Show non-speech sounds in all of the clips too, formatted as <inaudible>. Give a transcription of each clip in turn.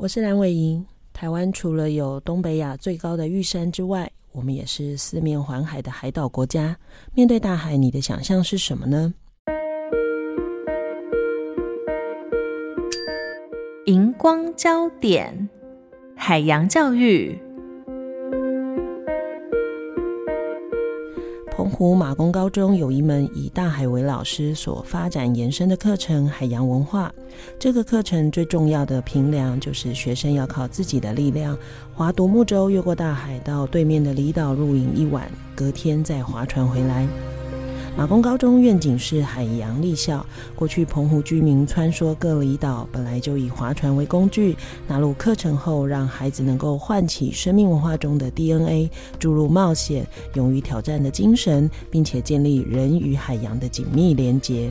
我是蓝伟莹。台湾除了有东北亚最高的玉山之外，我们也是四面环海的海岛国家。面对大海，你的想象是什么呢？荧光焦点，海洋教育。湖马公高中有一门以大海为老师所发展延伸的课程——海洋文化。这个课程最重要的评量就是学生要靠自己的力量，划独木舟越过大海到对面的离岛露营一晚，隔天再划船回来。马公高中愿景是海洋立校。过去澎湖居民穿梭各离岛，本来就以划船为工具。纳入课程后，让孩子能够唤起生命文化中的 DNA，注入冒险、勇于挑战的精神，并且建立人与海洋的紧密连结。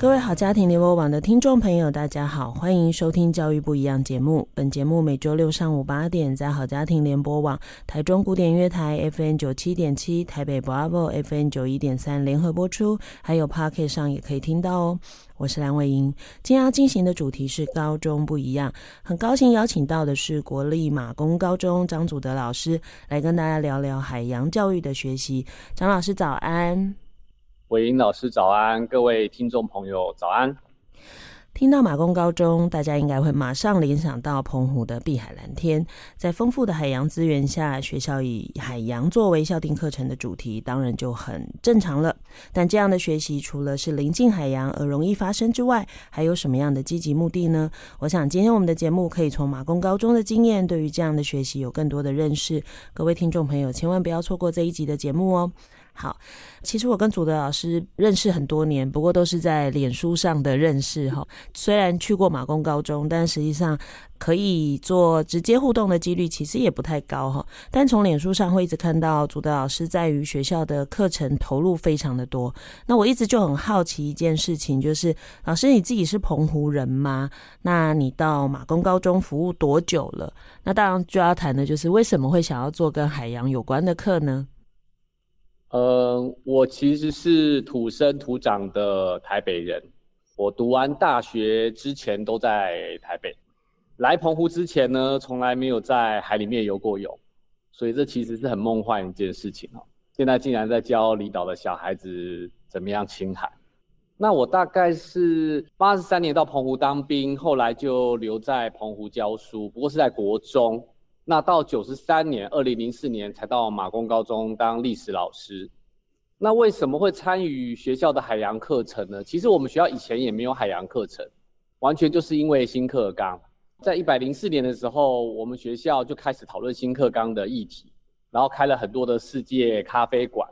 各位好家庭联播网的听众朋友，大家好，欢迎收听《教育不一样》节目。本节目每周六上午八点在好家庭联播网、台中古典乐台 FM 九七点七、台北 Bravo FM 九一点三联合播出，还有 Podcast 上也可以听到哦。我是蓝伟莹，今天要进行的主题是高中不一样，很高兴邀请到的是国立马公高中张祖德老师来跟大家聊聊海洋教育的学习。张老师早安。伟莹老师早安，各位听众朋友早安。听到马公高中，大家应该会马上联想到澎湖的碧海蓝天。在丰富的海洋资源下，学校以海洋作为校定课程的主题，当然就很正常了。但这样的学习，除了是临近海洋而容易发生之外，还有什么样的积极目的呢？我想今天我们的节目可以从马公高中的经验，对于这样的学习有更多的认识。各位听众朋友，千万不要错过这一集的节目哦。好，其实我跟祖德老师认识很多年，不过都是在脸书上的认识哈。虽然去过马公高中，但实际上可以做直接互动的几率其实也不太高哈。但从脸书上会一直看到祖德老师在于学校的课程投入非常的多。那我一直就很好奇一件事情，就是老师你自己是澎湖人吗？那你到马公高中服务多久了？那当然就要谈的就是为什么会想要做跟海洋有关的课呢？呃，我其实是土生土长的台北人。我读完大学之前都在台北，来澎湖之前呢，从来没有在海里面游过泳，所以这其实是很梦幻一件事情哦。现在竟然在教离岛的小孩子怎么样亲海。那我大概是八十三年到澎湖当兵，后来就留在澎湖教书，不过是在国中。那到九十三年，二零零四年才到马公高中当历史老师。那为什么会参与学校的海洋课程呢？其实我们学校以前也没有海洋课程，完全就是因为新课纲。在一百零四年的时候，我们学校就开始讨论新课纲的议题，然后开了很多的世界咖啡馆，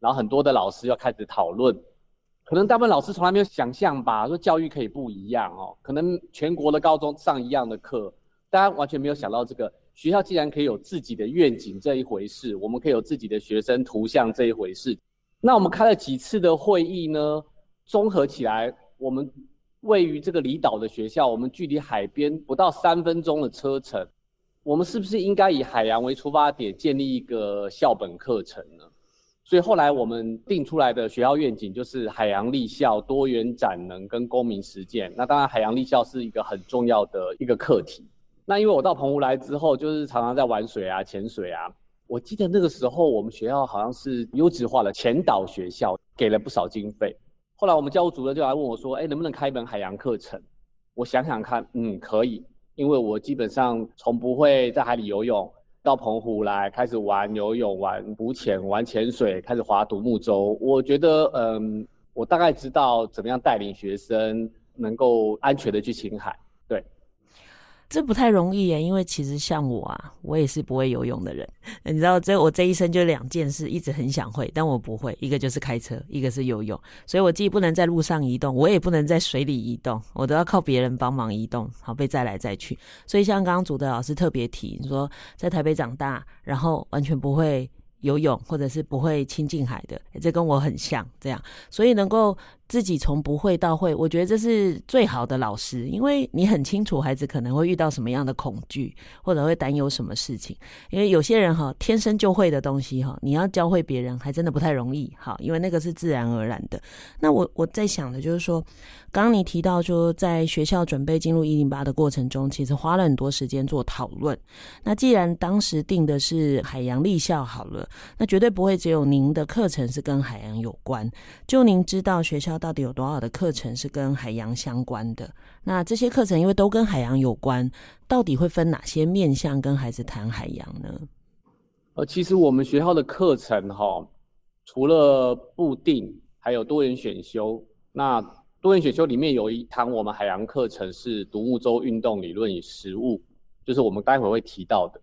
然后很多的老师要开始讨论。可能大部分老师从来没有想象吧，说教育可以不一样哦，可能全国的高中上一样的课，大家完全没有想到这个。学校既然可以有自己的愿景这一回事，我们可以有自己的学生图像这一回事。那我们开了几次的会议呢？综合起来，我们位于这个离岛的学校，我们距离海边不到三分钟的车程，我们是不是应该以海洋为出发点，建立一个校本课程呢？所以后来我们定出来的学校愿景就是海洋立校、多元展能跟公民实践。那当然，海洋立校是一个很重要的一个课题。那因为我到澎湖来之后，就是常常在玩水啊、潜水啊。我记得那个时候，我们学校好像是优质化的前导学校，给了不少经费。后来我们教务主任就来问我说：“哎，能不能开一门海洋课程？”我想想看，嗯，可以，因为我基本上从不会在海里游泳，到澎湖来开始玩游泳、玩浮潜、玩潜水，开始划独木舟。我觉得，嗯，我大概知道怎么样带领学生能够安全的去亲海。这不太容易耶，因为其实像我啊，我也是不会游泳的人。你知道，这我这一生就两件事，一直很想会，但我不会。一个就是开车，一个是游泳。所以我既不能在路上移动，我也不能在水里移动，我都要靠别人帮忙移动，好被载来载去。所以像刚刚祖德老师特别提，你说在台北长大，然后完全不会游泳，或者是不会亲近海的，这跟我很像，这样，所以能够。自己从不会到会，我觉得这是最好的老师，因为你很清楚孩子可能会遇到什么样的恐惧，或者会担忧什么事情。因为有些人哈天生就会的东西哈，你要教会别人还真的不太容易哈，因为那个是自然而然的。那我我在想的就是说，刚刚你提到说在学校准备进入一零八的过程中，其实花了很多时间做讨论。那既然当时定的是海洋立校好了，那绝对不会只有您的课程是跟海洋有关。就您知道学校。到底有多少的课程是跟海洋相关的？那这些课程因为都跟海洋有关，到底会分哪些面向跟孩子谈海洋呢？呃，其实我们学校的课程哈，除了固定，还有多元选修。那多元选修里面有一堂我们海洋课程是独木舟运动理论与实务，就是我们待会会提到的。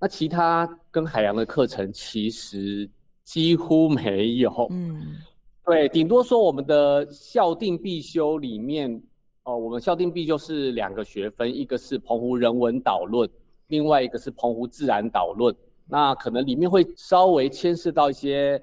那其他跟海洋的课程其实几乎没有。嗯。对，顶多说我们的校定必修里面，哦，我们校定必修是两个学分，一个是澎湖人文导论，另外一个是澎湖自然导论。那可能里面会稍微牵涉到一些，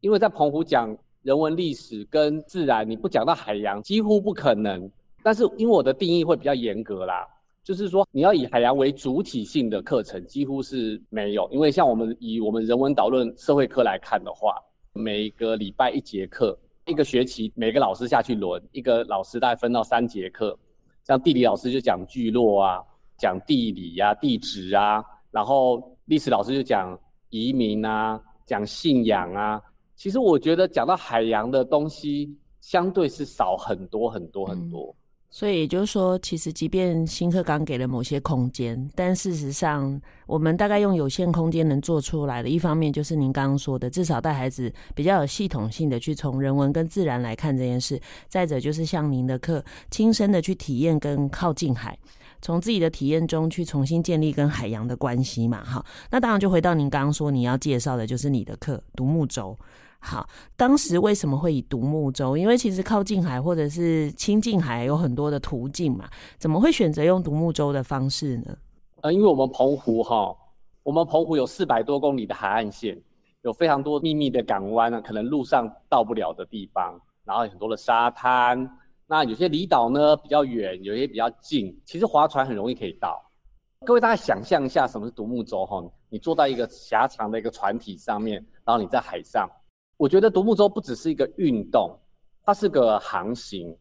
因为在澎湖讲人文历史跟自然，你不讲到海洋几乎不可能。但是因为我的定义会比较严格啦，就是说你要以海洋为主体性的课程几乎是没有，因为像我们以我们人文导论社会科来看的话。每个礼拜一节课，一个学期每个老师下去轮，一个老师大概分到三节课。像地理老师就讲聚落啊，讲地理呀、啊、地质啊，然后历史老师就讲移民啊，讲信仰啊。其实我觉得讲到海洋的东西，相对是少很多很多很多。嗯所以也就是说，其实即便新课纲给了某些空间，但事实上，我们大概用有限空间能做出来的，一方面就是您刚刚说的，至少带孩子比较有系统性的去从人文跟自然来看这件事；再者就是像您的课，亲身的去体验跟靠近海，从自己的体验中去重新建立跟海洋的关系嘛。哈，那当然就回到您刚刚说你要介绍的，就是你的课独木舟。好，当时为什么会以独木舟？因为其实靠近海或者是亲近海有很多的途径嘛，怎么会选择用独木舟的方式呢？呃，因为我们澎湖哈，我们澎湖有四百多公里的海岸线，有非常多秘密的港湾啊，可能路上到不了的地方，然后很多的沙滩。那有些离岛呢比较远，有些比较近，其实划船很容易可以到。各位大家想象一下，什么是独木舟哈？你坐在一个狭长的一个船体上面，然后你在海上。我觉得独木舟不只是一个运动，它是个航行。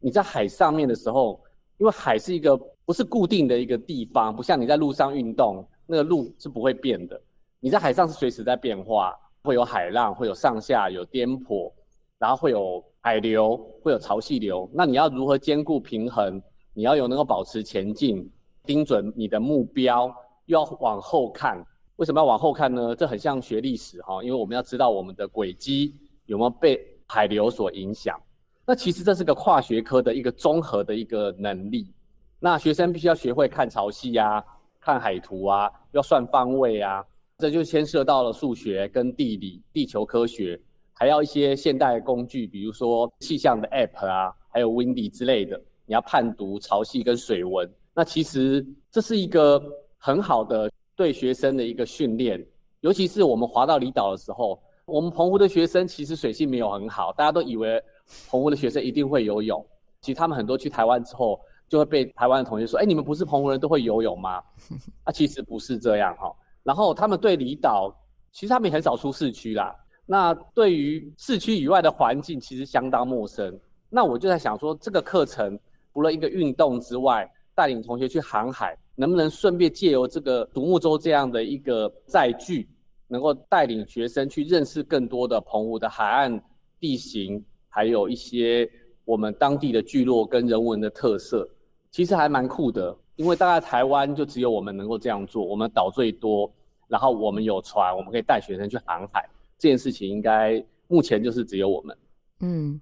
你在海上面的时候，因为海是一个不是固定的一个地方，不像你在路上运动，那个路是不会变的。你在海上是随时在变化，会有海浪，会有上下，有颠簸，然后会有海流，会有潮汐流。那你要如何兼顾平衡？你要有能够保持前进，盯准你的目标，又要往后看。为什么要往后看呢？这很像学历史哈，因为我们要知道我们的轨迹有没有被海流所影响。那其实这是个跨学科的一个综合的一个能力。那学生必须要学会看潮汐啊，看海图啊，要算方位啊，这就牵涉到了数学跟地理、地球科学，还要一些现代工具，比如说气象的 App 啊，还有 Windy 之类的，你要判读潮汐跟水文。那其实这是一个很好的。对学生的一个训练，尤其是我们滑到离岛的时候，我们澎湖的学生其实水性没有很好，大家都以为澎湖的学生一定会游泳。其实他们很多去台湾之后，就会被台湾的同学说：“哎，你们不是澎湖人都会游泳吗？” <laughs> 啊，其实不是这样哈。然后他们对离岛，其实他们也很少出市区啦。那对于市区以外的环境，其实相当陌生。那我就在想说，这个课程除了一个运动之外，带领同学去航海。能不能顺便借由这个独木舟这样的一个载具，能够带领学生去认识更多的澎湖的海岸地形，还有一些我们当地的聚落跟人文的特色，其实还蛮酷的。因为大概台湾就只有我们能够这样做，我们岛最多，然后我们有船，我们可以带学生去航海，这件事情应该目前就是只有我们。嗯。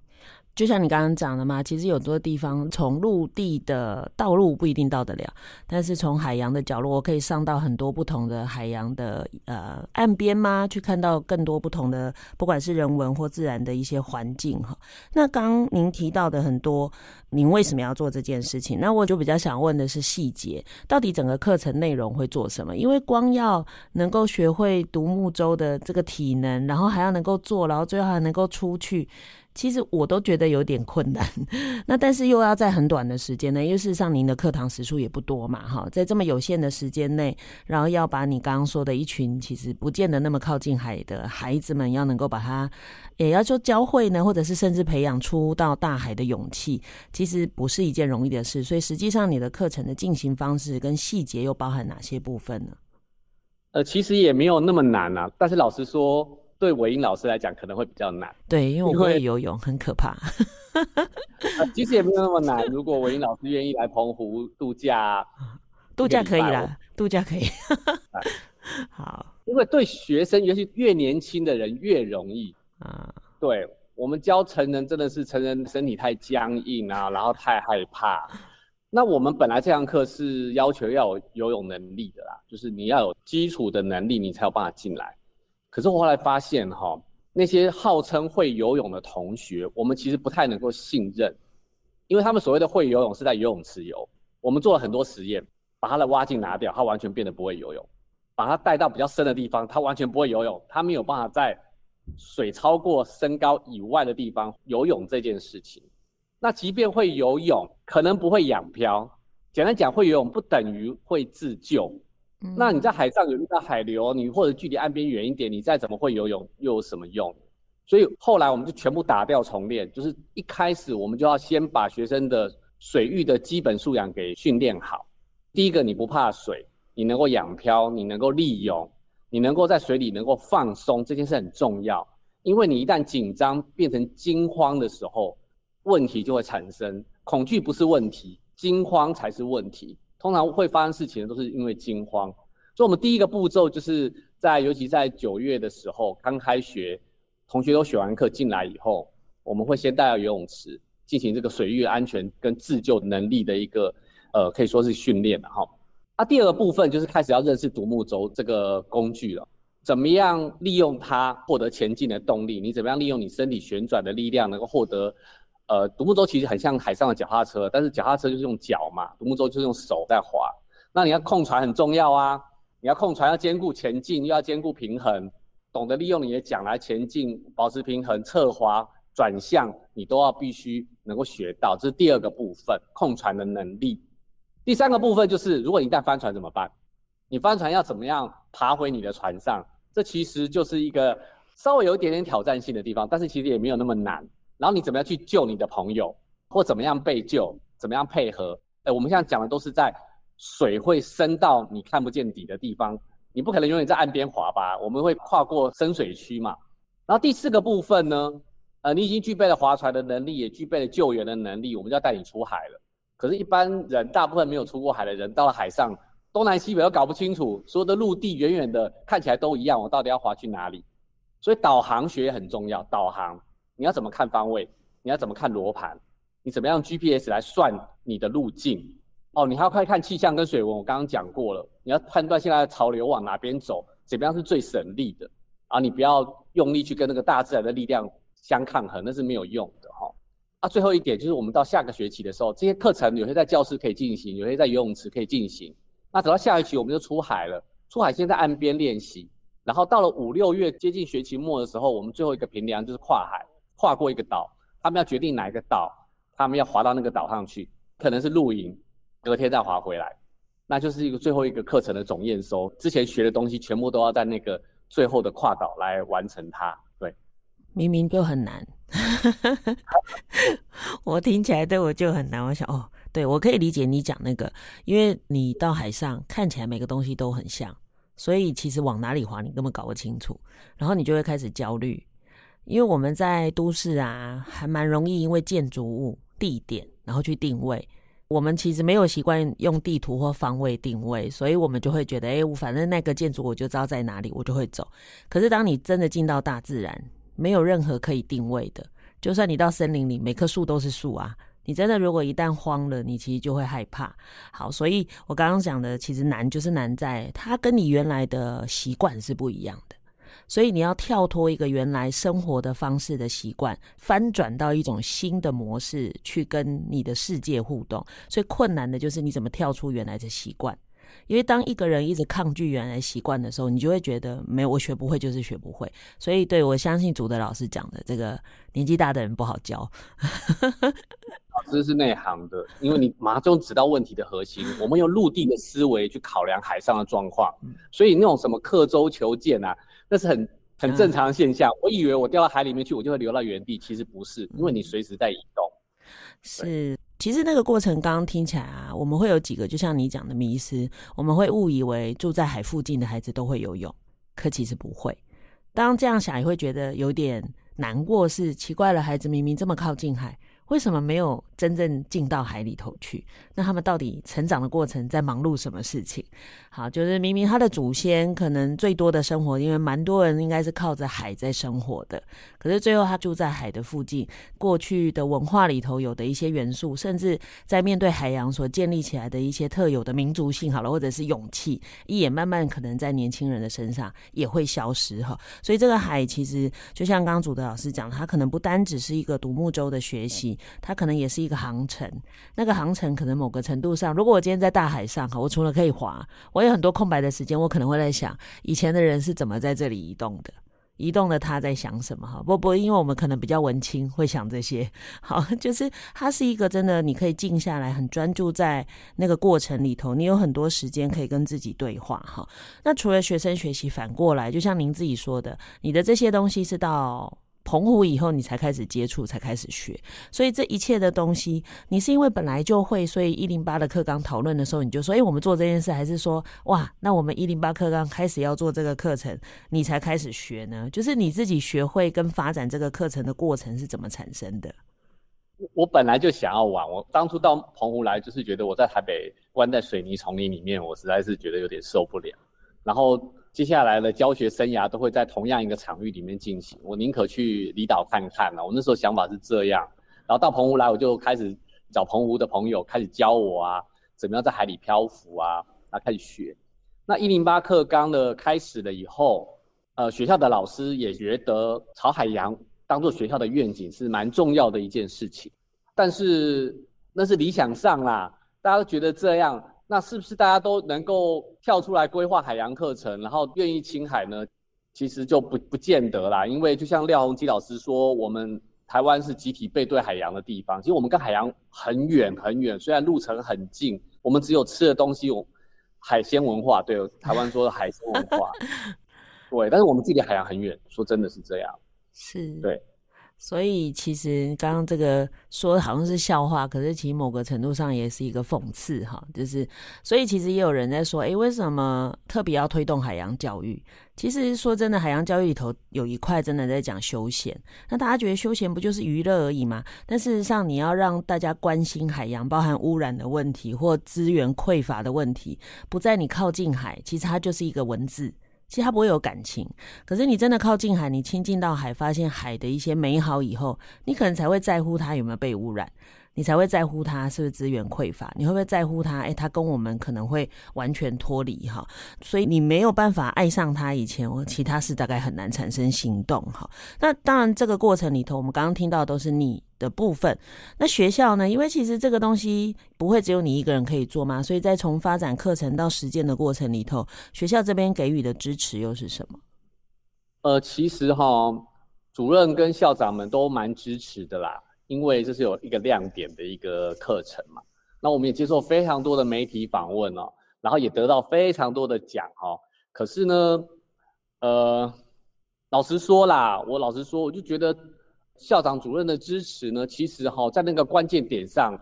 就像你刚刚讲的嘛，其实有很多地方从陆地的道路不一定到得了，但是从海洋的角落，我可以上到很多不同的海洋的呃岸边吗？去看到更多不同的，不管是人文或自然的一些环境哈。那刚您提到的很多，您为什么要做这件事情？那我就比较想问的是细节，到底整个课程内容会做什么？因为光要能够学会独木舟的这个体能，然后还要能够做，然后最后还能够出去。其实我都觉得有点困难，<laughs> 那但是又要在很短的时间内，因为事实上您的课堂时数也不多嘛，哈，在这么有限的时间内，然后要把你刚刚说的一群其实不见得那么靠近海的孩子们，要能够把他也要说教会呢，或者是甚至培养出到大海的勇气，其实不是一件容易的事。所以实际上你的课程的进行方式跟细节又包含哪些部分呢？呃，其实也没有那么难啊，但是老实说。对韦英老师来讲可能会比较难，对，因为我不会游泳，很可怕。其实也没有那么难，<laughs> 如果韦英老师愿意来澎湖度假，度假可以啦，度假可以。<laughs> 好，因为对学生，尤其越年轻的人越容易啊。对，我们教成人，真的是成人身体太僵硬啊，然后太害怕。那我们本来这堂课是要求要有游泳能力的啦，就是你要有基础的能力，你才有办法进来。可是我后来发现，哈，那些号称会游泳的同学，我们其实不太能够信任，因为他们所谓的会游泳是在游泳池游。我们做了很多实验，把他的蛙镜拿掉，他完全变得不会游泳；把他带到比较深的地方，他完全不会游泳，他没有办法在水超过身高以外的地方游泳这件事情。那即便会游泳，可能不会仰漂。简单讲，会游泳不等于会自救。那你在海上有遇到海流，你或者距离岸边远一点，你再怎么会游泳又有什么用？所以后来我们就全部打掉重练，就是一开始我们就要先把学生的水域的基本素养给训练好。第一个，你不怕水，你能够仰漂，你能够立泳，你能够在水里能够放松，这件事很重要。因为你一旦紧张变成惊慌的时候，问题就会产生。恐惧不是问题，惊慌才是问题。通常会发生事情都是因为惊慌，所以我们第一个步骤就是在，尤其在九月的时候刚开学，同学都选完课进来以后，我们会先带到游泳池进行这个水域安全跟自救能力的一个，呃，可以说是训练了哈。那第二个部分就是开始要认识独木舟这个工具了，怎么样利用它获得前进的动力？你怎么样利用你身体旋转的力量能够获得？呃，独木舟其实很像海上的脚踏车，但是脚踏车就是用脚嘛，独木舟就是用手在划。那你要控船很重要啊，你要控船要兼顾前进，又要兼顾平衡，懂得利用你的桨来前进，保持平衡，侧滑、转向，你都要必须能够学到。这是第二个部分，控船的能力。第三个部分就是，如果你一旦翻船怎么办？你翻船要怎么样爬回你的船上？这其实就是一个稍微有一点点挑战性的地方，但是其实也没有那么难。然后你怎么样去救你的朋友，或怎么样被救，怎么样配合？哎，我们现在讲的都是在水会深到你看不见底的地方，你不可能永远在岸边划吧？我们会跨过深水区嘛。然后第四个部分呢，呃，你已经具备了划船的能力，也具备了救援的能力，我们就要带你出海了。可是，一般人大部分没有出过海的人，到了海上，东南西北都搞不清楚，所有的陆地远远的看起来都一样，我到底要划去哪里？所以导航学也很重要，导航。你要怎么看方位？你要怎么看罗盘？你怎么样 GPS 来算你的路径？哦，你还要快看气象跟水文。我刚刚讲过了，你要判断现在的潮流往哪边走，怎么样是最省力的啊？你不要用力去跟那个大自然的力量相抗衡，那是没有用的哈。啊，最后一点就是我们到下个学期的时候，这些课程有些在教室可以进行，有些在游泳池可以进行。那等到下一期我们就出海了，出海先在岸边练习，然后到了五六月接近学期末的时候，我们最后一个评量就是跨海。跨过一个岛，他们要决定哪一个岛，他们要划到那个岛上去，可能是露营，隔天再划回来，那就是一个最后一个课程的总验收。之前学的东西全部都要在那个最后的跨岛来完成它。对，明明就很难，<laughs> 我听起来对我就很难。我想哦，对我可以理解你讲那个，因为你到海上看起来每个东西都很像，所以其实往哪里划你根本搞不清楚，然后你就会开始焦虑。因为我们在都市啊，还蛮容易因为建筑物、地点，然后去定位。我们其实没有习惯用地图或方位定位，所以我们就会觉得，哎，我反正那个建筑我就知道在哪里，我就会走。可是当你真的进到大自然，没有任何可以定位的，就算你到森林里，每棵树都是树啊。你真的如果一旦慌了，你其实就会害怕。好，所以我刚刚讲的，其实难就是难在它跟你原来的习惯是不一样的。所以你要跳脱一个原来生活的方式的习惯，翻转到一种新的模式去跟你的世界互动。所以困难的就是你怎么跳出原来的习惯。因为当一个人一直抗拒原来习惯的时候，你就会觉得没有，我学不会就是学不会。所以对，我相信主的老师讲的这个年纪大的人不好教。<laughs> 老师是内行的，因为你马上就知道问题的核心。我们用陆地的思维去考量海上的状况，所以那种什么刻舟求剑啊，那是很很正常的现象。我以为我掉到海里面去，我就会留到原地，其实不是，因为你随时在移动。是。其实那个过程刚刚听起来啊，我们会有几个，就像你讲的迷失，我们会误以为住在海附近的孩子都会游泳，可其实不会。当这样想，也会觉得有点难过，是奇怪了，孩子明明这么靠近海。为什么没有真正进到海里头去？那他们到底成长的过程在忙碌什么事情？好，就是明明他的祖先可能最多的生活，因为蛮多人应该是靠着海在生活的，可是最后他住在海的附近，过去的文化里头有的一些元素，甚至在面对海洋所建立起来的一些特有的民族性，好了，或者是勇气，也慢慢可能在年轻人的身上也会消失哈。所以这个海其实就像刚刚祖德老师讲，他可能不单只是一个独木舟的学习。它可能也是一个航程，那个航程可能某个程度上，如果我今天在大海上哈，我除了可以划，我有很多空白的时间，我可能会在想，以前的人是怎么在这里移动的，移动的他在想什么哈？不不，因为我们可能比较文青，会想这些。好，<laughs> 就是它是一个真的，你可以静下来，很专注在那个过程里头，你有很多时间可以跟自己对话哈。那除了学生学习，反过来，就像您自己说的，你的这些东西是到。澎湖以后，你才开始接触，才开始学，所以这一切的东西，你是因为本来就会，所以一零八的课纲讨论的时候，你就说，哎，我们做这件事，还是说，哇，那我们一零八课纲开始要做这个课程，你才开始学呢？就是你自己学会跟发展这个课程的过程是怎么产生的？我本来就想要玩，我当初到澎湖来，就是觉得我在台北关在水泥丛林里面，我实在是觉得有点受不了，然后。接下来的教学生涯都会在同样一个场域里面进行，我宁可去离岛看看了。我那时候想法是这样，然后到澎湖来，我就开始找澎湖的朋友开始教我啊，怎么样在海里漂浮啊，然后开始学。那一零八课纲的开始了以后，呃，学校的老师也觉得朝海洋当做学校的愿景是蛮重要的一件事情，但是那是理想上啦，大家都觉得这样。那是不是大家都能够跳出来规划海洋课程，然后愿意亲海呢？其实就不不见得啦，因为就像廖鸿基老师说，我们台湾是集体背对海洋的地方。其实我们跟海洋很远很远，虽然路程很近，我们只有吃的东西，有海鲜文化。对，台湾说的海鲜文化，<laughs> 对，但是我们距离海洋很远，说真的是这样。是，对。所以其实刚刚这个说好像是笑话，可是其实某个程度上也是一个讽刺哈。就是，所以其实也有人在说，诶，为什么特别要推动海洋教育？其实说真的，海洋教育里头有一块真的在讲休闲。那大家觉得休闲不就是娱乐而已吗？但事实上，你要让大家关心海洋，包含污染的问题或资源匮乏的问题，不在你靠近海，其实它就是一个文字。其实他不会有感情，可是你真的靠近海，你亲近到海，发现海的一些美好以后，你可能才会在乎它有没有被污染。你才会在乎他是不是资源匮乏，你会不会在乎他？诶，他跟我们可能会完全脱离哈，所以你没有办法爱上他以前，我其他事大概很难产生行动哈。那当然，这个过程里头，我们刚刚听到都是你的部分。那学校呢？因为其实这个东西不会只有你一个人可以做嘛，所以在从发展课程到实践的过程里头，学校这边给予的支持又是什么？呃，其实哈，主任跟校长们都蛮支持的啦。因为这是有一个亮点的一个课程嘛，那我们也接受非常多的媒体访问哦，然后也得到非常多的奖哦。可是呢，呃，老实说啦，我老实说，我就觉得校长主任的支持呢，其实哈，在那个关键点上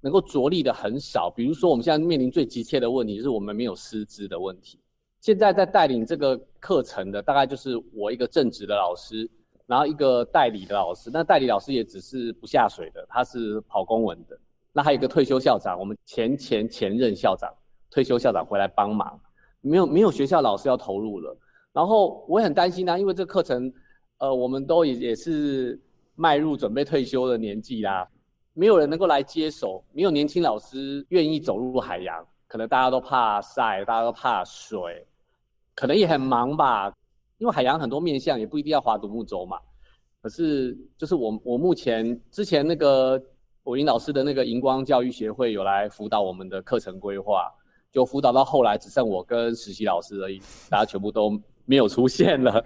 能够着力的很少。比如说，我们现在面临最急切的问题就是我们没有师资的问题。现在在带领这个课程的，大概就是我一个正职的老师。然后一个代理的老师，那代理老师也只是不下水的，他是跑公文的。那还有一个退休校长，我们前前前任校长退休校长回来帮忙，没有没有学校老师要投入了。然后我也很担心啊，因为这课程，呃，我们都也也是迈入准备退休的年纪啦，没有人能够来接手，没有年轻老师愿意走入海洋，可能大家都怕晒，大家都怕水，可能也很忙吧。因为海洋很多面向，也不一定要划独木舟嘛。可是，就是我我目前之前那个伟英老师的那个荧光教育协会有来辅导我们的课程规划，就辅导到后来只剩我跟实习老师而已，大家全部都没有出现了。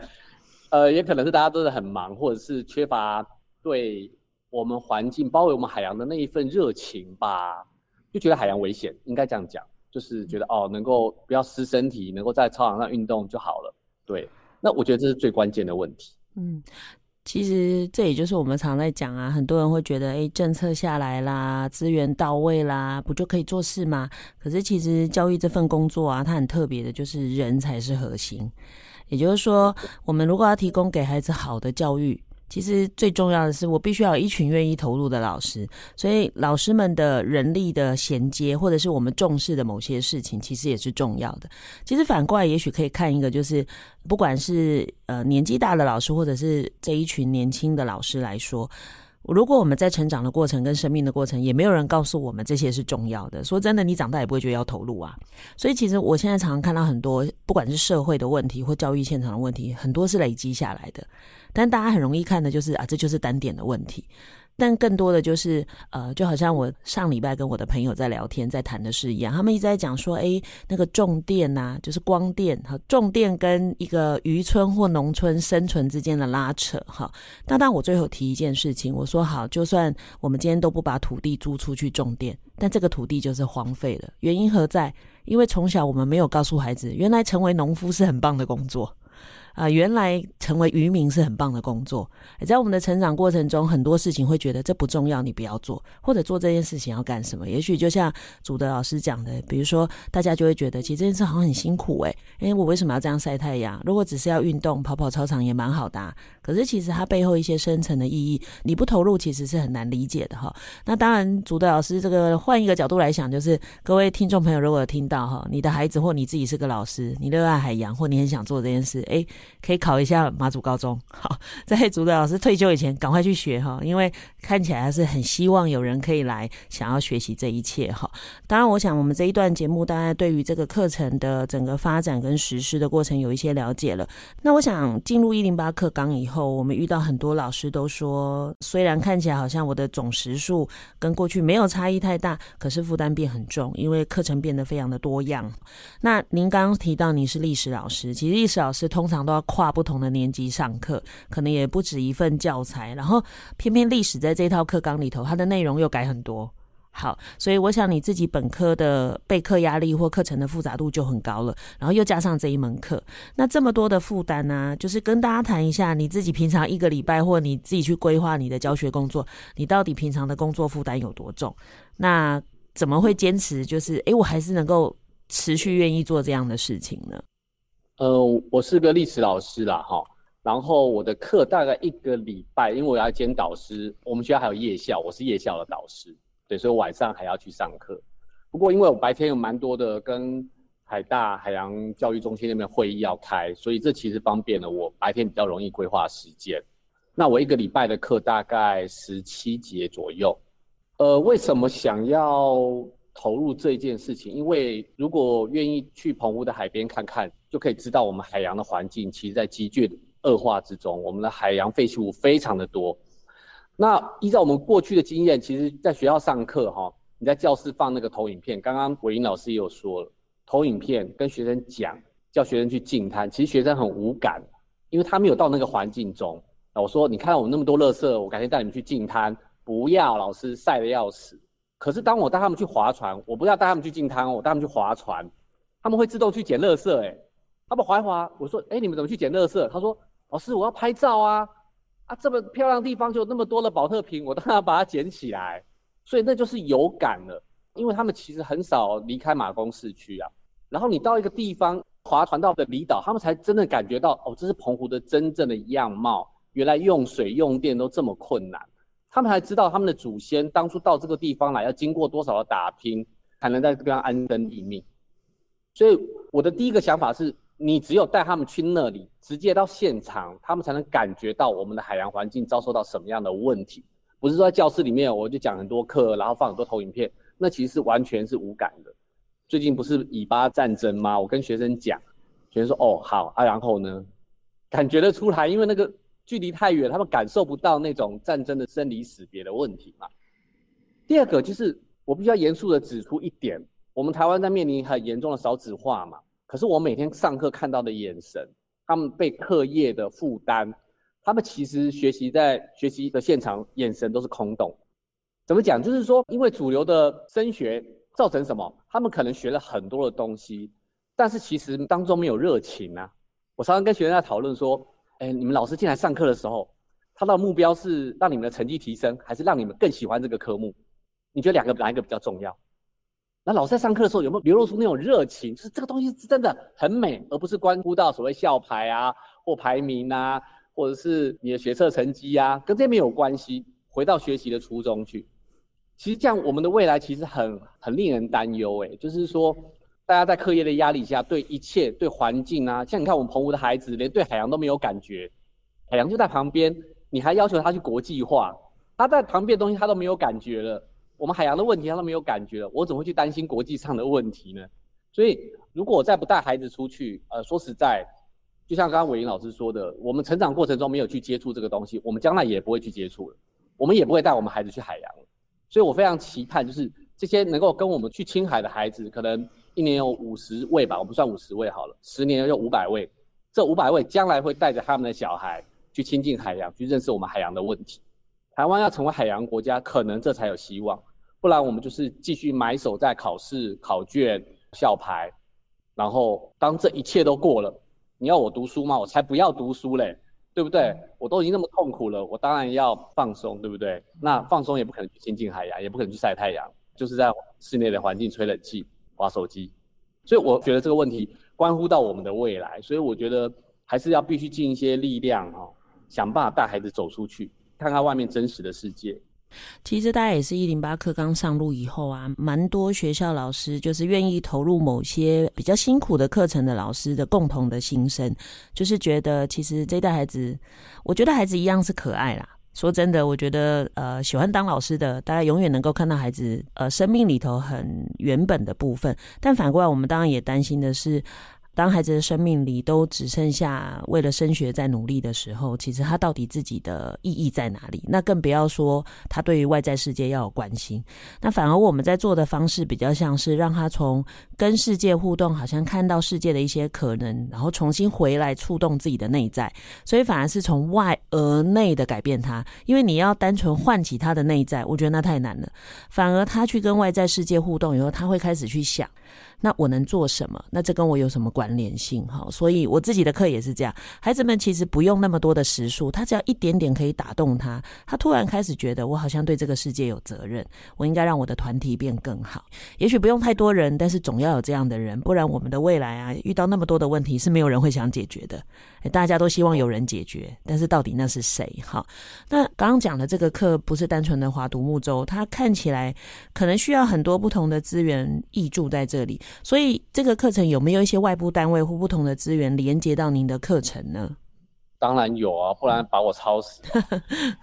呃，也可能是大家都是很忙，或者是缺乏对我们环境包围我们海洋的那一份热情吧，就觉得海洋危险，应该这样讲，就是觉得哦，能够不要湿身体，能够在操场上运动就好了。对，那我觉得这是最关键的问题。嗯，其实这也就是我们常在讲啊，很多人会觉得，哎，政策下来啦，资源到位啦，不就可以做事吗？可是其实教育这份工作啊，它很特别的，就是人才是核心。也就是说，我们如果要提供给孩子好的教育，其实最重要的是，我必须要有一群愿意投入的老师。所以，老师们的人力的衔接，或者是我们重视的某些事情，其实也是重要的。其实反过来，也许可以看一个，就是不管是呃年纪大的老师，或者是这一群年轻的老师来说。如果我们在成长的过程跟生命的过程，也没有人告诉我们这些是重要的。说真的，你长大也不会觉得要投入啊。所以其实我现在常常看到很多，不管是社会的问题或教育现场的问题，很多是累积下来的。但大家很容易看的就是啊，这就是单点的问题。但更多的就是，呃，就好像我上礼拜跟我的朋友在聊天，在谈的是一样，他们一直在讲说，哎，那个种电呐、就是光电哈，种电跟一个渔村或农村生存之间的拉扯哈。那当我最后提一件事情，我说好，就算我们今天都不把土地租出去种电，但这个土地就是荒废了。原因何在？因为从小我们没有告诉孩子，原来成为农夫是很棒的工作。啊、原来成为渔民是很棒的工作。在我们的成长过程中，很多事情会觉得这不重要，你不要做，或者做这件事情要干什么？也许就像祖德老师讲的，比如说大家就会觉得，其实这件事好像很辛苦诶，诶，我为什么要这样晒太阳？如果只是要运动，跑跑操场也蛮好的。可是其实它背后一些深层的意义，你不投入其实是很难理解的哈。那当然，祖德老师这个换一个角度来想，就是各位听众朋友如果有听到哈，你的孩子或你自己是个老师，你热爱海洋或你很想做这件事，诶。可以考一下马祖高中，<laughs> 好，在祖德老师退休以前赶快去学哈，因为看起来还是很希望有人可以来想要学习这一切哈。当然，我想我们这一段节目大概对于这个课程的整个发展跟实施的过程有一些了解了。那我想进入一零八课纲以后，我们遇到很多老师都说，虽然看起来好像我的总时数跟过去没有差异太大，可是负担变很重，因为课程变得非常的多样。那您刚刚提到你是历史老师，其实历史老师通常都要。跨不同的年级上课，可能也不止一份教材，然后偏偏历史在这套课纲里头，它的内容又改很多。好，所以我想你自己本科的备课压力或课程的复杂度就很高了，然后又加上这一门课，那这么多的负担呢？就是跟大家谈一下，你自己平常一个礼拜或你自己去规划你的教学工作，你到底平常的工作负担有多重？那怎么会坚持？就是诶，我还是能够持续愿意做这样的事情呢？呃，我是个历史老师啦，哈，然后我的课大概一个礼拜，因为我要兼导师，我们学校还有夜校，我是夜校的导师，对，所以晚上还要去上课。不过因为我白天有蛮多的跟海大海洋教育中心那边会议要开，所以这其实方便了我白天比较容易规划时间。那我一个礼拜的课大概十七节左右。呃，为什么想要投入这件事情？因为如果愿意去澎湖的海边看看。就可以知道我们海洋的环境其实在急剧恶化之中，我们的海洋废弃物非常的多。那依照我们过去的经验，其实在学校上课哈，你在教室放那个投影片，刚刚伟英老师也有说了，投影片跟学生讲，叫学生去净滩，其实学生很无感，因为他没有到那个环境中。那我说，你看我们那么多垃圾，我改天带你们去净滩，不要，老师晒得要死。可是当我带他们去划船，我不要带他们去进滩，我带他们去划船，他们会自动去捡垃圾，哎。他们划一划，我说：“哎，你们怎么去捡垃圾？”他说：“老师，我要拍照啊！啊，这么漂亮的地方就有那么多的保特瓶，我当然要把它捡起来。所以那就是有感了，因为他们其实很少离开马公市区啊。然后你到一个地方划船到的离岛，他们才真的感觉到哦，这是澎湖的真正的样貌。原来用水用电都这么困难，他们还知道他们的祖先当初到这个地方来要经过多少的打拼，才能在这边安身立命。所以我的第一个想法是。你只有带他们去那里，直接到现场，他们才能感觉到我们的海洋环境遭受到什么样的问题。不是说在教室里面我就讲很多课，然后放很多投影片，那其实是完全是无感的。最近不是以巴战争吗？我跟学生讲，学生说哦好啊，然后呢，感觉得出来，因为那个距离太远，他们感受不到那种战争的生离死别的问题嘛。第二个就是我必须要严肃的指出一点，我们台湾在面临很严重的少子化嘛，可是我每天上课看到的眼神，他们被课业的负担。他们其实学习在学习的现场，眼神都是空洞。怎么讲？就是说，因为主流的升学造成什么？他们可能学了很多的东西，但是其实当中没有热情啊。我常常跟学生在讨论说，哎，你们老师进来上课的时候，他的目标是让你们的成绩提升，还是让你们更喜欢这个科目？你觉得两个哪一个比较重要？那老师在上课的时候有没有流露出那种热情？就是这个东西是真的很美，而不是关乎到所谓校牌啊或排名啊。或者是你的学测成绩、啊，跟这没有关系。回到学习的初衷去，其实这样我们的未来其实很很令人担忧。哎，就是说，大家在课业的压力下，对一切、对环境啊，像你看我们澎湖的孩子，连对海洋都没有感觉，海洋就在旁边，你还要求他去国际化，他在旁边的东西他都没有感觉了。我们海洋的问题他都没有感觉了，我怎么会去担心国际上的问题呢？所以，如果我再不带孩子出去，呃，说实在。就像刚刚伟莹老师说的，我们成长过程中没有去接触这个东西，我们将来也不会去接触了，我们也不会带我们孩子去海洋了。所以我非常期盼，就是这些能够跟我们去青海的孩子，可能一年有五十位吧，我们算五十位好了，十年有五百位，这五百位将来会带着他们的小孩去亲近海洋，去认识我们海洋的问题。台湾要成为海洋国家，可能这才有希望，不然我们就是继续埋首在考试、考卷、校牌，然后当这一切都过了。你要我读书吗？我才不要读书嘞，对不对？我都已经那么痛苦了，我当然要放松，对不对？那放松也不可能去亲近海洋，也不可能去晒太阳，就是在室内的环境吹冷气、滑手机。所以我觉得这个问题关乎到我们的未来，所以我觉得还是要必须尽一些力量哦，想办法带孩子走出去，看看外面真实的世界。其实大家也是一零八课刚上路以后啊，蛮多学校老师就是愿意投入某些比较辛苦的课程的老师的共同的心声，就是觉得其实这代孩子，我觉得孩子一样是可爱啦。说真的，我觉得呃，喜欢当老师的，大家永远能够看到孩子呃生命里头很原本的部分。但反过来，我们当然也担心的是。当孩子的生命里都只剩下为了升学在努力的时候，其实他到底自己的意义在哪里？那更不要说他对于外在世界要有关心。那反而我们在做的方式比较像是让他从跟世界互动，好像看到世界的一些可能，然后重新回来触动自己的内在。所以反而是从外而内的改变他，因为你要单纯唤起他的内在，我觉得那太难了。反而他去跟外在世界互动以后，他会开始去想。那我能做什么？那这跟我有什么关联性？哈，所以我自己的课也是这样。孩子们其实不用那么多的时数，他只要一点点可以打动他，他突然开始觉得我好像对这个世界有责任，我应该让我的团体变更好。也许不用太多人，但是总要有这样的人，不然我们的未来啊，遇到那么多的问题是没有人会想解决的。大家都希望有人解决，但是到底那是谁？哈，那刚刚讲的这个课不是单纯的划独木舟，它看起来可能需要很多不同的资源挹注在这里。所以这个课程有没有一些外部单位或不同的资源连接到您的课程呢？当然有啊，不然把我抄死。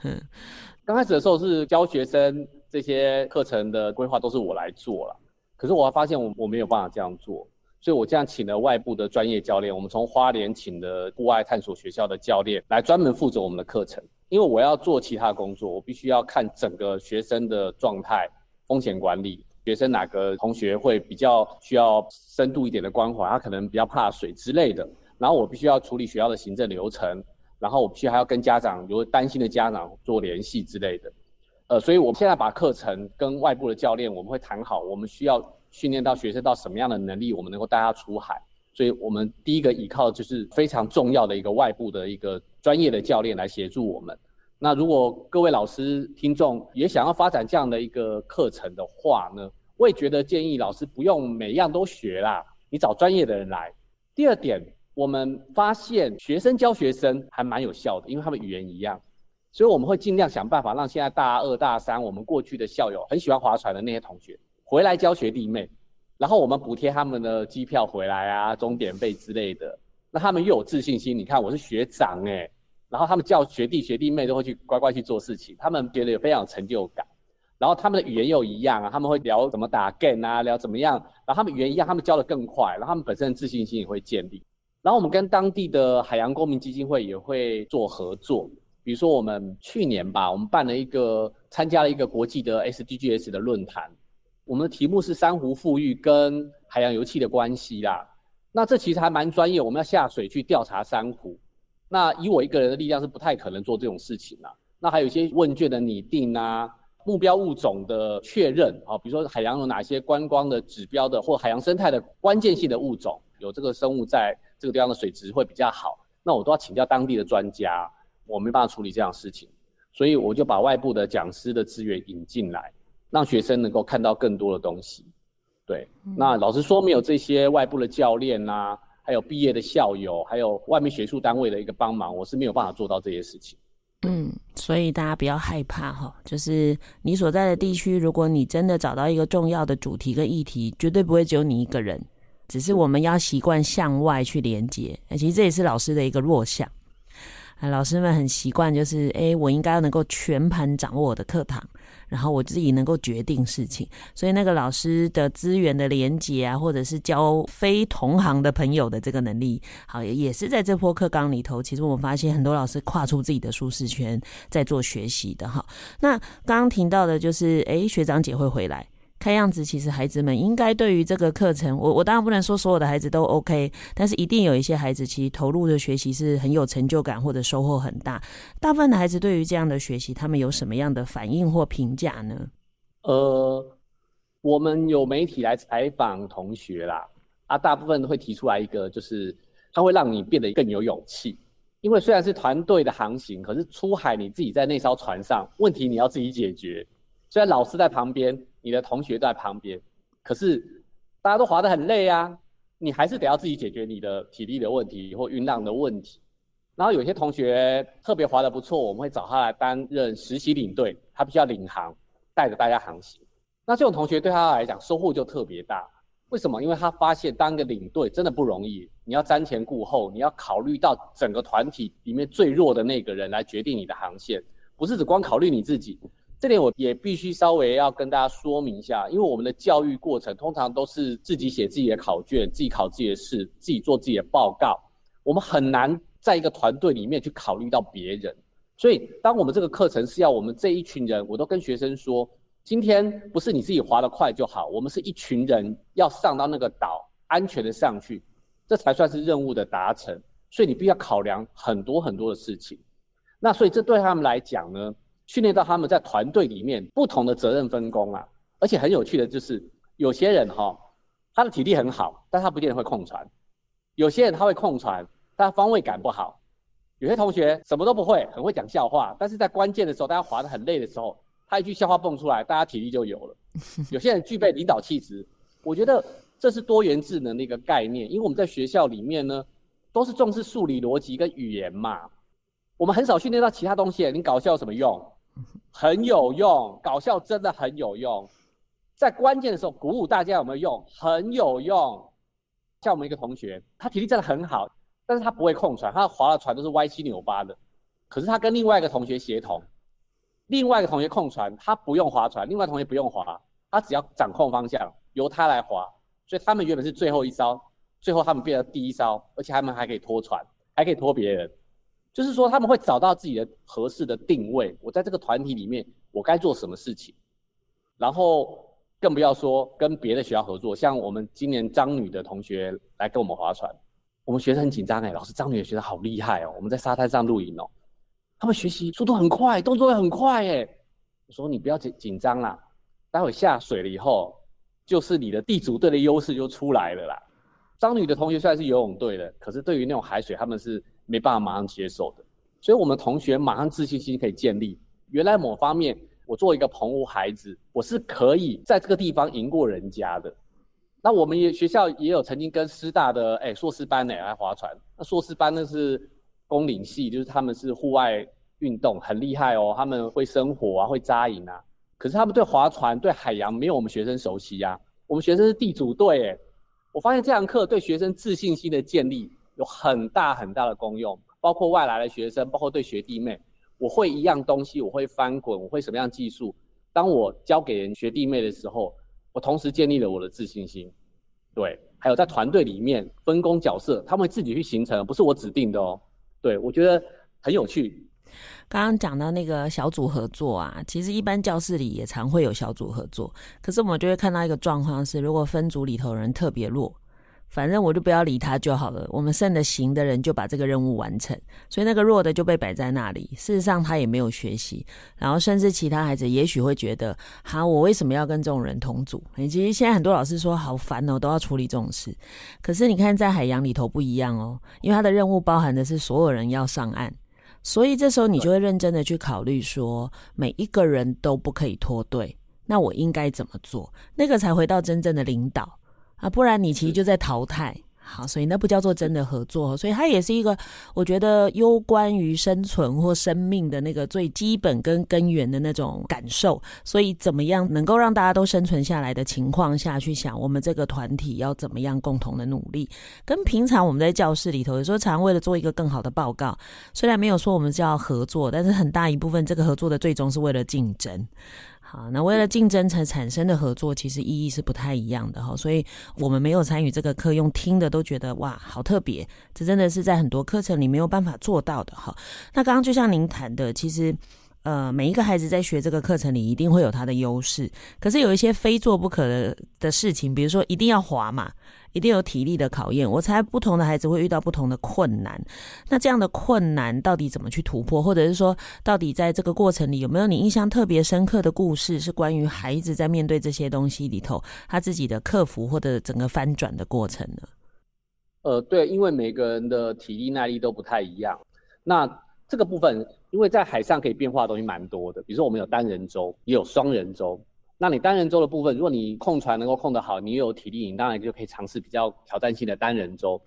<laughs> 刚开始的时候是教学生这些课程的规划都是我来做了，可是我还发现我我没有办法这样做，所以我这样请了外部的专业教练，我们从花莲请的户外探索学校的教练来专门负责我们的课程，因为我要做其他工作，我必须要看整个学生的状态、风险管理。学生哪个同学会比较需要深度一点的关怀？他可能比较怕水之类的。然后我必须要处理学校的行政流程，然后我必须还要跟家长，有担心的家长做联系之类的。呃，所以我现在把课程跟外部的教练，我们会谈好，我们需要训练到学生到什么样的能力，我们能够带他出海。所以我们第一个依靠就是非常重要的一个外部的一个专业的教练来协助我们。那如果各位老师、听众也想要发展这样的一个课程的话呢，我也觉得建议老师不用每样都学啦，你找专业的人来。第二点，我们发现学生教学生还蛮有效的，因为他们语言一样，所以我们会尽量想办法让现在大二、大三我们过去的校友很喜欢划船的那些同学回来教学弟妹，然后我们补贴他们的机票回来啊、钟点费之类的。那他们又有自信心。你看我是学长哎、欸，然后他们叫学弟学弟妹都会去乖乖去做事情，他们觉得有非常有成就感。然后他们的语言又一样啊，他们会聊怎么打 game 啊，聊怎么样，然后他们语言一样，他们教得更快，然后他们本身的自信心也会建立。然后我们跟当地的海洋公民基金会也会做合作，比如说我们去年吧，我们办了一个参加了一个国际的 SDGs 的论坛，我们的题目是珊瑚富裕跟海洋油气的关系啦。那这其实还蛮专业，我们要下水去调查珊瑚。那以我一个人的力量是不太可能做这种事情啦。那还有一些问卷的拟定啊。目标物种的确认啊，比如说海洋有哪些观光的指标的，或海洋生态的关键性的物种，有这个生物在这个地方的水质会比较好，那我都要请教当地的专家，我没办法处理这样的事情，所以我就把外部的讲师的资源引进来，让学生能够看到更多的东西。对，那老实说，没有这些外部的教练啊，还有毕业的校友，还有外面学术单位的一个帮忙，我是没有办法做到这些事情。嗯，所以大家不要害怕哈，就是你所在的地区，如果你真的找到一个重要的主题跟议题，绝对不会只有你一个人，只是我们要习惯向外去连接。其实这也是老师的一个弱项。老师们很习惯，就是诶，我应该要能够全盘掌握我的课堂，然后我自己能够决定事情。所以那个老师的资源的连接啊，或者是交非同行的朋友的这个能力，好，也是在这波课纲里头。其实我发现很多老师跨出自己的舒适圈，在做学习的哈。那刚刚听到的就是，诶，学长姐会回来。看样子，其实孩子们应该对于这个课程，我我当然不能说所有的孩子都 OK，但是一定有一些孩子其实投入的学习是很有成就感或者收获很大。大部分的孩子对于这样的学习，他们有什么样的反应或评价呢？呃，我们有媒体来采访同学啦，啊，大部分会提出来一个，就是它会让你变得更有勇气，因为虽然是团队的航行，可是出海你自己在那艘船上，问题你要自己解决。虽然老师在旁边，你的同学在旁边，可是大家都划得很累啊，你还是得要自己解决你的体力的问题或晕浪的问题。然后有些同学特别划得不错，我们会找他来担任实习领队，他必须要领航，带着大家航行。那这种同学对他来讲收获就特别大。为什么？因为他发现当个领队真的不容易，你要瞻前顾后，你要考虑到整个团体里面最弱的那个人来决定你的航线，不是只光考虑你自己。这点我也必须稍微要跟大家说明一下，因为我们的教育过程通常都是自己写自己的考卷，自己考自己的试，自己做自己的报告，我们很难在一个团队里面去考虑到别人。所以，当我们这个课程是要我们这一群人，我都跟学生说，今天不是你自己划得快就好，我们是一群人要上到那个岛，安全的上去，这才算是任务的达成。所以你必须要考量很多很多的事情。那所以这对他们来讲呢，训练到他们在团队里面不同的责任分工啊，而且很有趣的就是，有些人哈，他的体力很好，但他不见得会控船；有些人他会控船，但他方位感不好；有些同学什么都不会，很会讲笑话，但是在关键的时候，大家划得很累的时候，他一句笑话蹦出来，大家体力就有了。<laughs> 有些人具备领导气质，我觉得这是多元智能的一个概念，因为我们在学校里面呢，都是重视数理逻辑跟语言嘛，我们很少训练到其他东西。你搞笑有什么用？很有用，搞笑真的很有用，在关键的时候鼓舞大家有没有用？很有用。像我们一个同学，他体力真的很好，但是他不会控船，他划的船都是歪七扭八的。可是他跟另外一个同学协同，另外一个同学控船，他不用划船，另外同学不用划，他只要掌控方向，由他来划。所以他们原本是最后一艘，最后他们变成第一艘，而且他们还可以拖船，还可以拖别人。就是说，他们会找到自己的合适的定位。我在这个团体里面，我该做什么事情？然后更不要说跟别的学校合作。像我们今年张女的同学来跟我们划船，我们学生很紧张哎，老师张女的学生好厉害哦。我们在沙滩上露营哦，他们学习速度很快，动作也很快哎。我说你不要紧紧张啦，待会下水了以后，就是你的地主队的优势就出来了啦。张女的同学虽然是游泳队的，可是对于那种海水，他们是。没办法马上接受的，所以我们同学马上自信心可以建立。原来某方面，我作为一个澎湖孩子，我是可以在这个地方赢过人家的。那我们也学校也有曾经跟师大的哎硕士班呢来划船。那硕士班那是工领系，就是他们是户外运动很厉害哦，他们会生火啊，会扎营啊。可是他们对划船、对海洋没有我们学生熟悉呀、啊。我们学生是地主队哎，我发现这堂课对学生自信心的建立。有很大很大的功用，包括外来的学生，包括对学弟妹，我会一样东西，我会翻滚，我会什么样技术，当我教给人学弟妹的时候，我同时建立了我的自信心。对，还有在团队里面分工角色，他们会自己去形成，不是我指定的哦。对，我觉得很有趣。刚刚讲到那个小组合作啊，其实一般教室里也常会有小组合作，可是我们就会看到一个状况是，如果分组里头人特别弱，反正我就不要理他就好了，我们剩的行的人就把这个任务完成，所以那个弱的就被摆在那里。事实上他也没有学习，然后甚至其他孩子也许会觉得，哈，我为什么要跟这种人同组？其实现在很多老师说好烦哦，都要处理这种事。可是你看在海洋里头不一样哦，因为他的任务包含的是所有人要上岸。所以这时候你就会认真的去考虑说，每一个人都不可以脱队，那我应该怎么做？那个才回到真正的领导啊，不然你其实就在淘汰。好，所以那不叫做真的合作，所以它也是一个我觉得攸关于生存或生命的那个最基本跟根源的那种感受。所以怎么样能够让大家都生存下来的情况下去想，我们这个团体要怎么样共同的努力，跟平常我们在教室里头有时候常为了做一个更好的报告，虽然没有说我们叫合作，但是很大一部分这个合作的最终是为了竞争。啊，那为了竞争才产生的合作，其实意义是不太一样的哈。所以我们没有参与这个课，用听的都觉得哇，好特别，这真的是在很多课程里没有办法做到的哈。那刚刚就像您谈的，其实。呃，每一个孩子在学这个课程里一定会有他的优势，可是有一些非做不可的的事情，比如说一定要滑嘛，一定有体力的考验。我猜不同的孩子会遇到不同的困难，那这样的困难到底怎么去突破，或者是说，到底在这个过程里有没有你印象特别深刻的故事，是关于孩子在面对这些东西里头他自己的克服或者整个翻转的过程呢？呃，对，因为每个人的体力耐力都不太一样，那。这个部分，因为在海上可以变化的东西蛮多的，比如说我们有单人舟，也有双人舟。那你单人舟的部分，如果你控船能够控得好，你又有体力，你当然就可以尝试比较挑战性的单人舟。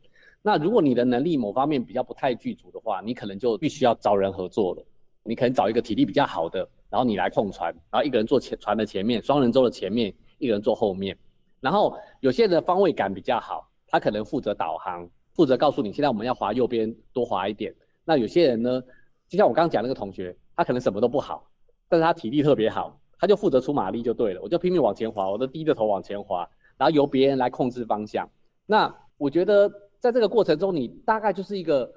那如果你的能力某方面比较不太具足的话，你可能就必须要找人合作了。你可能找一个体力比较好的，然后你来控船，然后一个人坐前船的前面，双人舟的前面，一个人坐后面。然后有些人的方位感比较好，他可能负责导航，负责告诉你现在我们要划右边，多划一点。那有些人呢，就像我刚刚讲那个同学，他可能什么都不好，但是他体力特别好，他就负责出马力就对了。我就拼命往前划，我都低着头往前划，然后由别人来控制方向。那我觉得在这个过程中，你大概就是一个，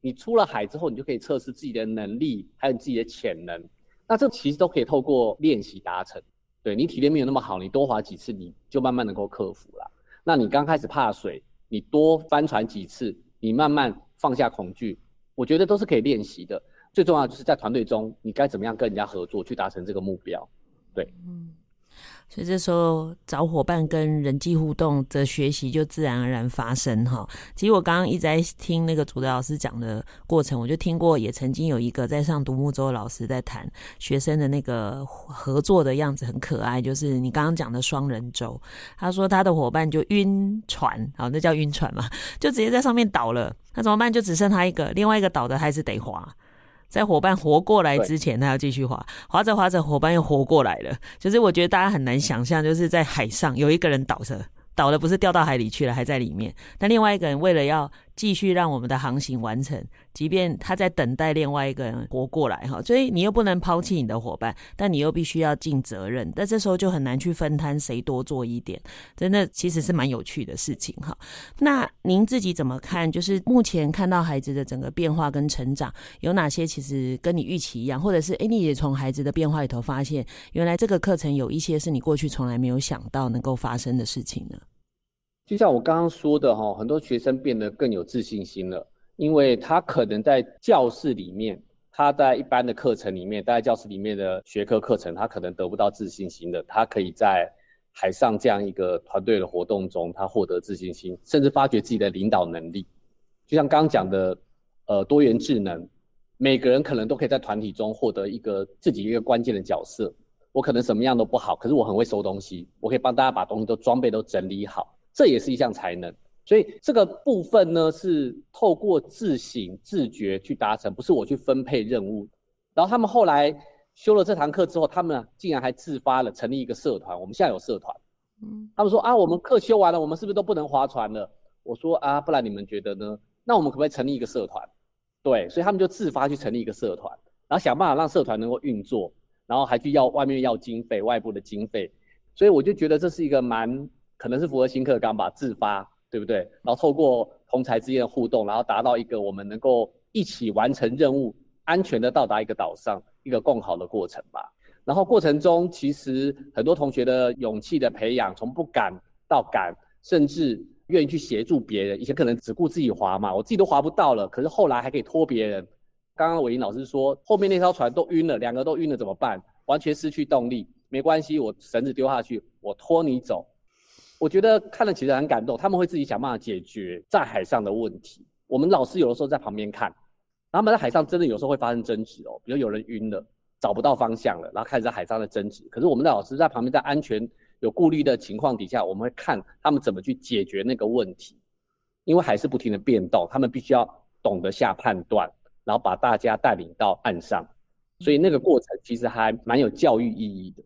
你出了海之后，你就可以测试自己的能力，还有你自己的潜能。那这其实都可以透过练习达成。对，你体力没有那么好，你多划几次，你就慢慢能够克服了。那你刚开始怕水，你多翻船几次，你慢慢放下恐惧。我觉得都是可以练习的，最重要就是在团队中，你该怎么样跟人家合作去达成这个目标，对。所以这时候找伙伴跟人际互动的学习就自然而然发生哈。其实我刚刚一直在听那个主的老师讲的过程，我就听过，也曾经有一个在上独木舟的老师在谈学生的那个合作的样子很可爱，就是你刚刚讲的双人舟。他说他的伙伴就晕船，好，那叫晕船嘛，就直接在上面倒了，那怎么办？就只剩他一个，另外一个倒的还是得划。在伙伴活过来之前，他要继续划，划着划着，伙伴又活过来了。就是我觉得大家很难想象，就是在海上有一个人倒着，倒的不是掉到海里去了，还在里面。但另外一个人为了要继续让我们的航行完成，即便他在等待另外一个人活过来哈，所以你又不能抛弃你的伙伴，但你又必须要尽责任。那这时候就很难去分摊谁多做一点，真的其实是蛮有趣的事情哈。那您自己怎么看？就是目前看到孩子的整个变化跟成长，有哪些其实跟你预期一样，或者是诶，你也从孩子的变化里头发现，原来这个课程有一些是你过去从来没有想到能够发生的事情呢？就像我刚刚说的哈，很多学生变得更有自信心了，因为他可能在教室里面，他在一般的课程里面，待在教室里面的学科课程，他可能得不到自信心的。他可以在海上这样一个团队的活动中，他获得自信心，甚至发掘自己的领导能力。就像刚刚讲的，呃，多元智能，每个人可能都可以在团体中获得一个自己一个关键的角色。我可能什么样都不好，可是我很会收东西，我可以帮大家把东西都装备都整理好。这也是一项才能，所以这个部分呢，是透过自省自觉去达成，不是我去分配任务。然后他们后来修了这堂课之后，他们竟然还自发了成立一个社团。我们现在有社团，嗯，他们说啊，我们课修完了，我们是不是都不能划船了？我说啊，不然你们觉得呢？那我们可不可以成立一个社团？对，所以他们就自发去成立一个社团，然后想办法让社团能够运作，然后还去要外面要经费，外部的经费。所以我就觉得这是一个蛮可能是符合新课纲吧，自发，对不对？然后透过同侪之间的互动，然后达到一个我们能够一起完成任务，安全的到达一个岛上，一个更好的过程吧。然后过程中，其实很多同学的勇气的培养，从不敢到敢，甚至愿意去协助别人。以前可能只顾自己划嘛，我自己都划不到了，可是后来还可以拖别人。刚刚伟莹老师说，后面那艘船都晕了，两个都晕了怎么办？完全失去动力，没关系，我绳子丢下去，我拖你走。我觉得看了其实很感动，他们会自己想办法解决在海上的问题。我们老师有的时候在旁边看，他们在海上真的有时候会发生争执哦，比如有人晕了。找不到方向了，然后开始在海上的争执。可是我们的老师在旁边，在安全有顾虑的情况底下，我们会看他们怎么去解决那个问题。因为海是不停的变动，他们必须要懂得下判断，然后把大家带领到岸上。所以那个过程其实还蛮有教育意义的。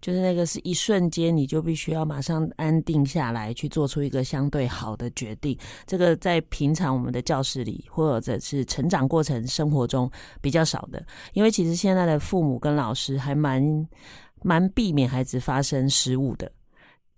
就是那个是一瞬间，你就必须要马上安定下来，去做出一个相对好的决定。这个在平常我们的教室里，或者是成长过程生活中比较少的。因为其实现在的父母跟老师还蛮蛮避免孩子发生失误的。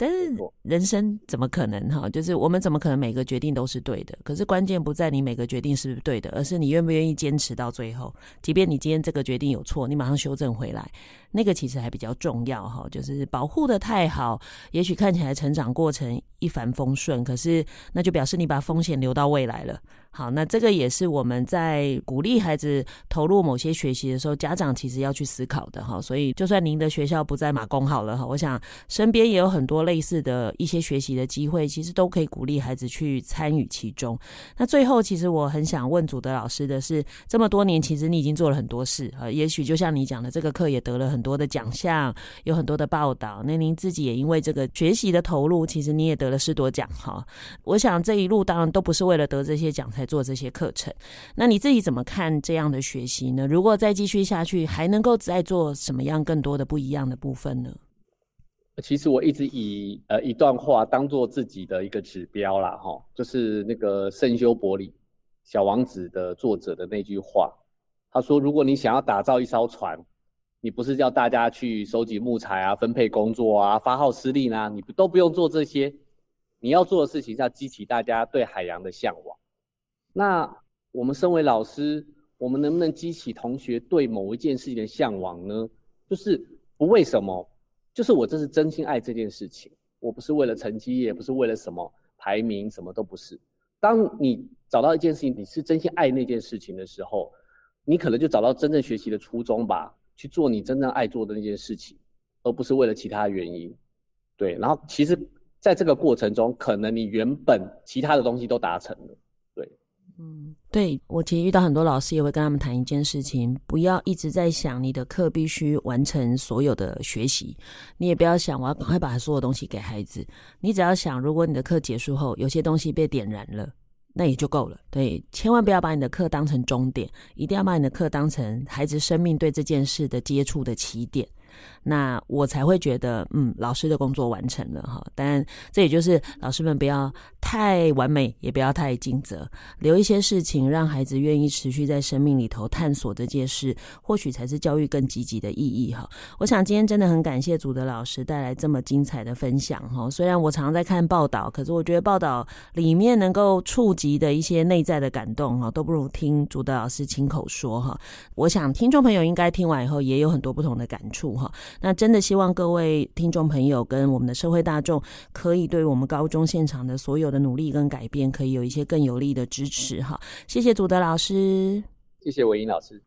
但是人生怎么可能哈？就是我们怎么可能每个决定都是对的？可是关键不在你每个决定是不是对的，而是你愿不愿意坚持到最后。即便你今天这个决定有错，你马上修正回来。那个其实还比较重要哈，就是保护的太好，也许看起来成长过程一帆风顺，可是那就表示你把风险留到未来了。好，那这个也是我们在鼓励孩子投入某些学习的时候，家长其实要去思考的哈。所以，就算您的学校不在马公好了哈，我想身边也有很多类似的一些学习的机会，其实都可以鼓励孩子去参与其中。那最后，其实我很想问祖德老师的是，这么多年，其实你已经做了很多事啊，也许就像你讲的，这个课也得了很多的奖项，有很多的报道。那您自己也因为这个学习的投入，其实你也得了士铎奖哈。我想这一路当然都不是为了得这些奖才做这些课程。那你自己怎么看这样的学习呢？如果再继续下去，还能够再做什么样更多的不一样的部分呢？其实我一直以呃一段话当做自己的一个指标啦，哈，就是那个圣修伯里《小王子》的作者的那句话，他说：“如果你想要打造一艘船。”你不是叫大家去收集木材啊、分配工作啊、发号施令啊，你都不用做这些。你要做的事情是要激起大家对海洋的向往。那我们身为老师，我们能不能激起同学对某一件事情的向往呢？就是不为什么，就是我这是真心爱这件事情，我不是为了成绩，也不是为了什么排名，什么都不是。当你找到一件事情，你是真心爱那件事情的时候，你可能就找到真正学习的初衷吧。去做你真正爱做的那件事情，而不是为了其他原因。对，然后其实在这个过程中，可能你原本其他的东西都达成了。嗯，对，我其实遇到很多老师也会跟他们谈一件事情：不要一直在想你的课必须完成所有的学习，你也不要想我要赶快把所有东西给孩子。你只要想，如果你的课结束后有些东西被点燃了。那也就够了，对，千万不要把你的课当成终点，一定要把你的课当成孩子生命对这件事的接触的起点。那我才会觉得，嗯，老师的工作完成了哈。但这也就是老师们不要太完美，也不要太尽责，留一些事情让孩子愿意持续在生命里头探索这件事，或许才是教育更积极的意义哈。我想今天真的很感谢祖德老师带来这么精彩的分享哈。虽然我常常在看报道，可是我觉得报道里面能够触及的一些内在的感动哈，都不如听祖德老师亲口说哈。我想听众朋友应该听完以后也有很多不同的感触那真的希望各位听众朋友跟我们的社会大众，可以对我们高中现场的所有的努力跟改变，可以有一些更有力的支持哈。谢谢祖德老师，谢谢伟英老师。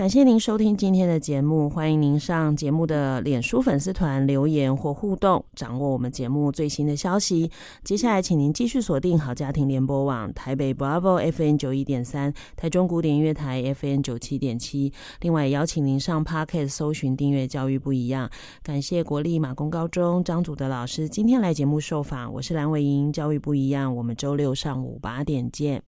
感谢您收听今天的节目，欢迎您上节目的脸书粉丝团留言或互动，掌握我们节目最新的消息。接下来，请您继续锁定好家庭联播网台北 Bravo FM 九一点三，台中古典音乐台 FM 九七点七。另外，邀请您上 Podcast 搜寻订阅教育不一样。感谢国立马公高中张祖德老师今天来节目受访，我是蓝伟莹，教育不一样，我们周六上午八点见。